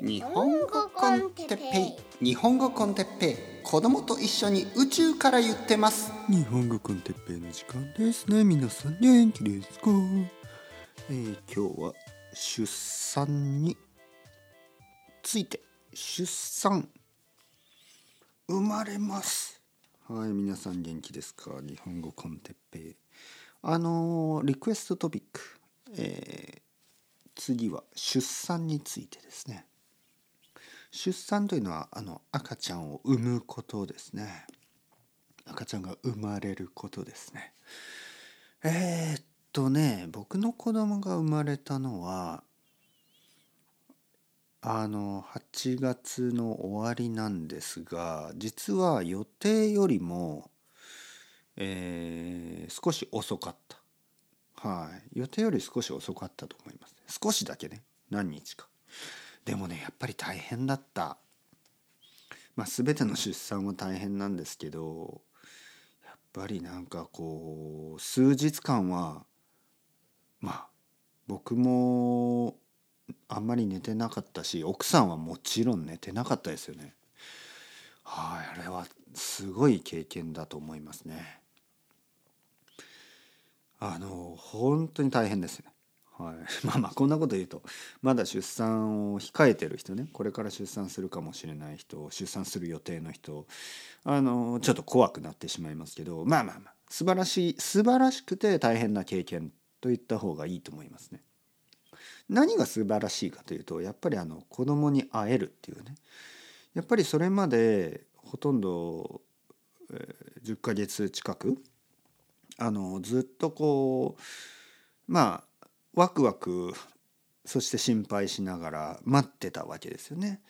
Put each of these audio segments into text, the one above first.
日本語 con テッペイ。日本語 con テッペイ。子供と一緒に宇宙から言ってます。日本語 con テッペイの時間ですね。皆さん元気ですか、えー、今日は出産について出産生まれます。はい皆さん元気ですか？日本語 con テッペイ。あのー、リクエストトピック、えー、次は出産についてですね出産というのはあの赤ちゃんを産むことですね。赤ちゃんが生まれることですね。えー、っとね僕の子供が生まれたのはあの8月の終わりなんですが実は予定よりも、えー、少し遅かった。はい。予定より少し遅かったと思います。少しだけね。何日か。でもねやっぱり大変だった。まあ全ての出産は大変なんですけどやっぱりなんかこう数日間はまあ僕もあんまり寝てなかったし奥さんはもちろん寝てなかったですよね。はいあれはすごい経験だと思いますね。あの本当に大変です。ねはい、まあまあこんなこと言うとまだ出産を控えてる人ねこれから出産するかもしれない人出産する予定の人あのちょっと怖くなってしまいますけどまあまあまあ素晴らしい素晴らしくて大変な経験と言った方がいいと思いますね。何が素晴らしいかというとやっぱりあの子供に会えるっていうねやっぱりそれまでほとんど、えー、10ヶ月近くあのずっとこうまあワクワクそして心配しながら待ってたわけですよね。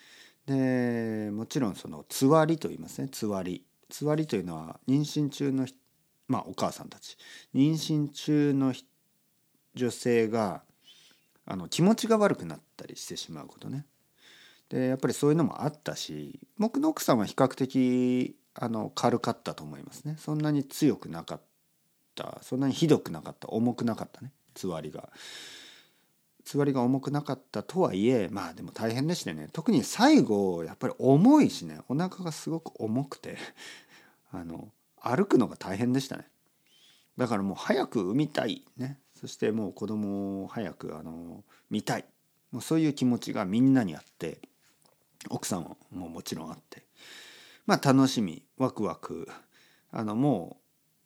でもちろんそのつわりと言いますね。つわり。つわりというのは妊娠中のまあお母さんたち。妊娠中の女性があの気持ちが悪くなったりしてしまうことね。でやっぱりそういうのもあったし僕の奥さんは比較的あの軽かったと思いますね。そんなに強くなかったそんなにひどくなかった重くなかったね。つわりが。つわりが重くなかったとはいえまあでも大変でしてね。特に最後やっぱり重いしねお腹がすごく重くて あの歩くのが大変でしたね。だからもう早く産みたいね。そしてもう子供を早くあの見たい。もうそういう気持ちがみんなにあって奥さんももちろんあって。まあ楽しみワクワク。あのも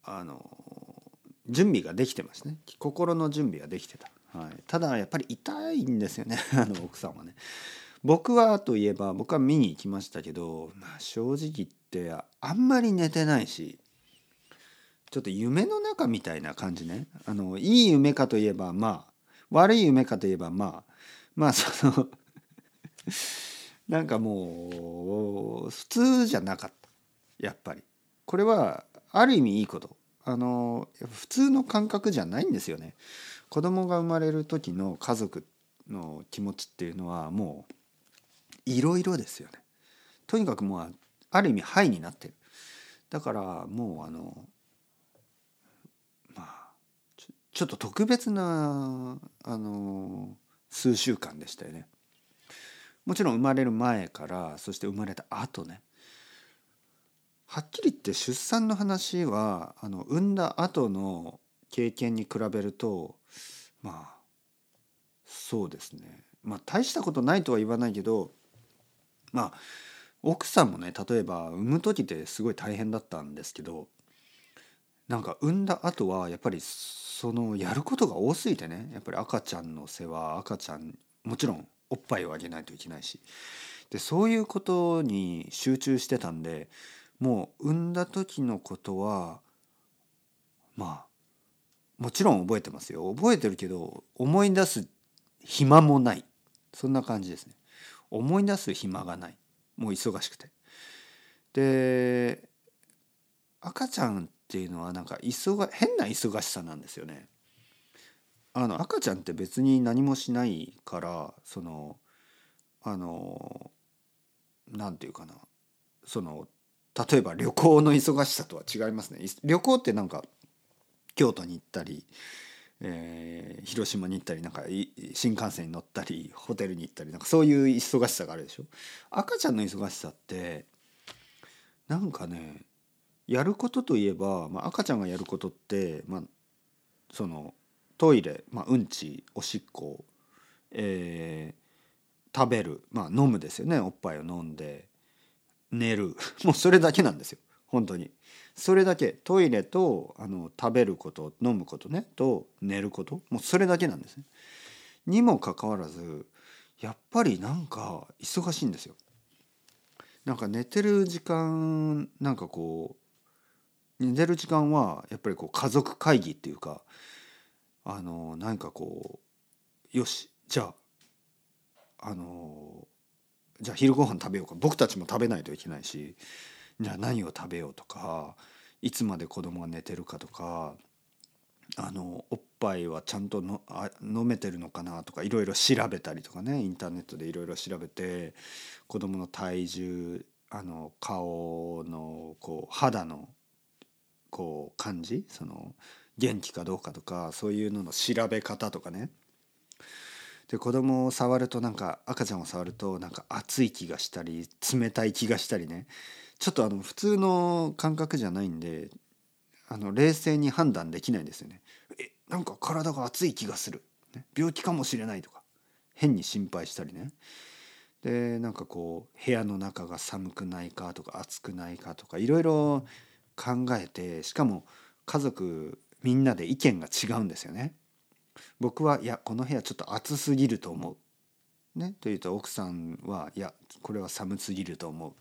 うあの準備ができてますね。心の準備ができてた、はい、ただやっぱり痛いんですよね。あの奥さんはね。僕はといえば僕は見に行きましたけど、まあ、正直言ってあんまり寝てないしちょっと夢の中みたいな感じね。あのいい夢かといえばまあ悪い夢かといえばまあまあその なんかもう普通じゃなかった。やっぱり。これはある意味いいこと。あの普通の感覚じゃないんですよね。子供が生まれる時の家族の気持ちっていうのはもういろいろですよね。とにかくもうある意味ハイになってる。だからもうあのまあちょっと特別なあの数週間でしたよね。もちろん生まれる前からそして生まれた後ねはっきり言って出産の話はあの産んだ後の経験に比べるとまあそうですね。まあ大したことないとは言わないけどまあ奥さんもね例えば産む時ってすごい大変だったんですけどなんか産んだ後はやっぱりそのやることが多すぎてねやっぱり赤ちゃんの世話赤ちゃんもちろんおっぱいをあげないといけないしでそういうことに集中してたんでもう産んだ時のことはまあもちろん覚えてますよ。覚えてるけど思い出す暇もない。そんな感じですね。思い出す暇がない。もう忙しくて。で赤ちゃんっていうのはなんか忙変な忙しさなんですよね。あの赤ちゃんって別に何もしないからそのあの何て言うかな。その例えば旅行の忙しさとは違いますね。旅行ってなんか京都に行ったり、えー、広島に行ったりなんか新幹線に乗ったりホテルに行ったりなんかそういう忙しさがあるでしょ？赤ちゃんの忙しさってなんかねやることといえば、まあ、赤ちゃんがやることって、まあ、そのトイレ、まあ、うんちおしっこ、えー、食べる、まあ、飲むですよね。おっぱいを飲んで。寝る もうそれだけなんですよ本当に。それだけトイレとあの食べること飲むことねと寝ることもうそれだけなんですね。にもかかわらずやっぱりなんか忙しいんですよ。なんか寝てる時間なんかこう寝てる時間はやっぱりこう家族会議っていうかあの何かこうよしじゃああのじゃあ昼ご飯食べようか。僕たちも食べないといけないしじゃあ何を食べようとかいつまで子供が寝てるかとかあのおっぱいはちゃんとのあ飲めてるのかなとかいろいろ調べたりとかねインターネットでいろいろ調べて子供の体重あの顔のこう肌のこう感じその元気かどうかとかそういうのの調べ方とかね。で子供を触るとなんか赤ちゃんを触るとなんか熱い気がしたり冷たい気がしたりねちょっとあの普通の感覚じゃないんであの冷静に判断できないんですよね。えなんか体が熱い気がする、ね、病気かもしれないとか変に心配したりねでなんかこう部屋の中が寒くないかとか暑くないかとかいろいろ考えてしかも家族みんなで意見が違うんですよね。僕はいやこの部屋ちょっと暑すぎると思う。ね、というと奥さんはいやこれは寒すぎると思う。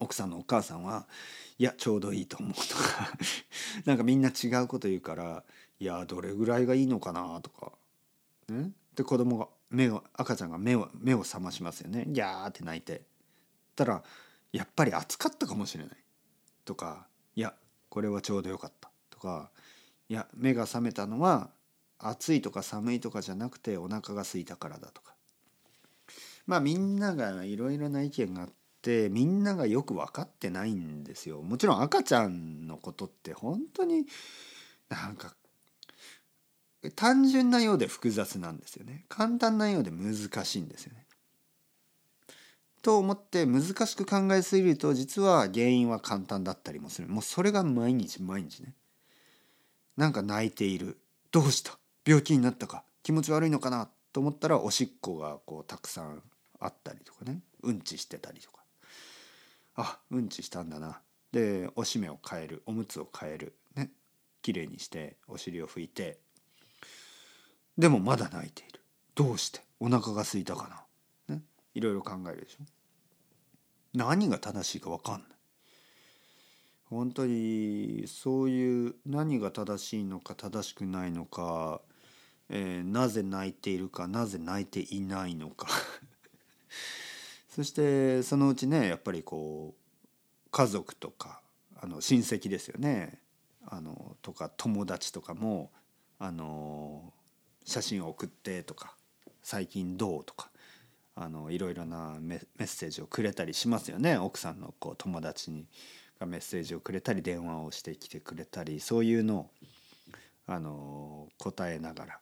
奥さんのお母さんはいやちょうどいいと思うとか なんかみんな違うこと言うからいやどれぐらいがいいのかなとか。ね、で子供が目を赤ちゃんが目を目を覚ましますよねギャーって泣いてたらやっぱり暑かったかもしれないとかいやこれはちょうどよかったとかいや目が覚めたのは暑いとか寒いとかじゃなくてお腹が空いたからだとかまあみんながいろいろな意見があってみんながよく分かってないんですよ。もちろん赤ちゃんのことって本当になんか単純なようで複雑なんですよね。簡単なようで難しいんですよね。と思って難しく考えすぎると実は原因は簡単だったりもする。もうそれが毎日毎日ね。なんか泣いている。どうした？病気になったか気持ち悪いのかなと思ったらおしっこがこうたくさんあったりとかね。うんちしてたりとか。あうんちしたんだな。でおしめを変えるおむつを変えるね。きれいにしてお尻を拭いて。でもまだ泣いている。どうして？お腹が空いたかな、ね、いろいろ考えるでしょ。何が正しいか分かんない。本当にそういう何が正しいのか正しくないのか、えー、なぜ泣いているかなぜ泣いていないのか そしてそのうちねやっぱりこう家族とかあの親戚ですよねあのとか友達とかもあの写真を送ってとか最近どうとかあのいろいろなメッセージをくれたりしますよね奥さんのこう友達に。がメッセージをくれたり電話をしてきてくれたりそういうのをあの答えながら、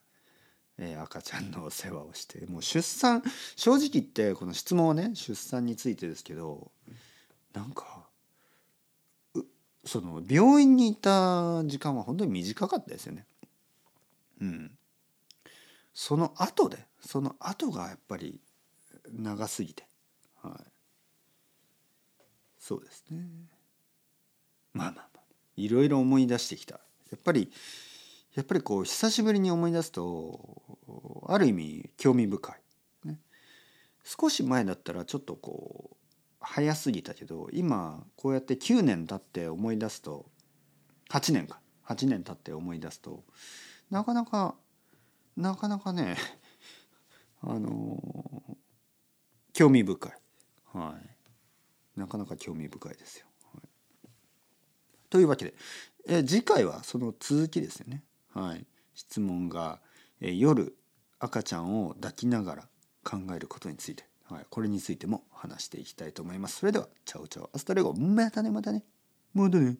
えー、赤ちゃんのお世話をしてもう出産正直言ってこの質問はね出産についてですけどなんかその病院にいた時間は本当に短かったですよね。うん、その後でその後がやっぱり長すぎて、はい、そうですね。まあまあまあ。いろいろ思い出してきた。やっぱりやっぱりこう久しぶりに思い出すとある意味興味深い、ね、少し前だったらちょっとこう早すぎたけど今こうやって9年経って思い出すと8年か。8年経って思い出すとなかなかなかなかね あの興味深い。はい。なかなか興味深いですよ。というわけで、え次回はその続きですよね。はい、質問が、え夜赤ちゃんを抱きながら考えることについて、はい、これについても話していきたいと思います。それでは Chao chao. Hasta luego.またねまたね。またね。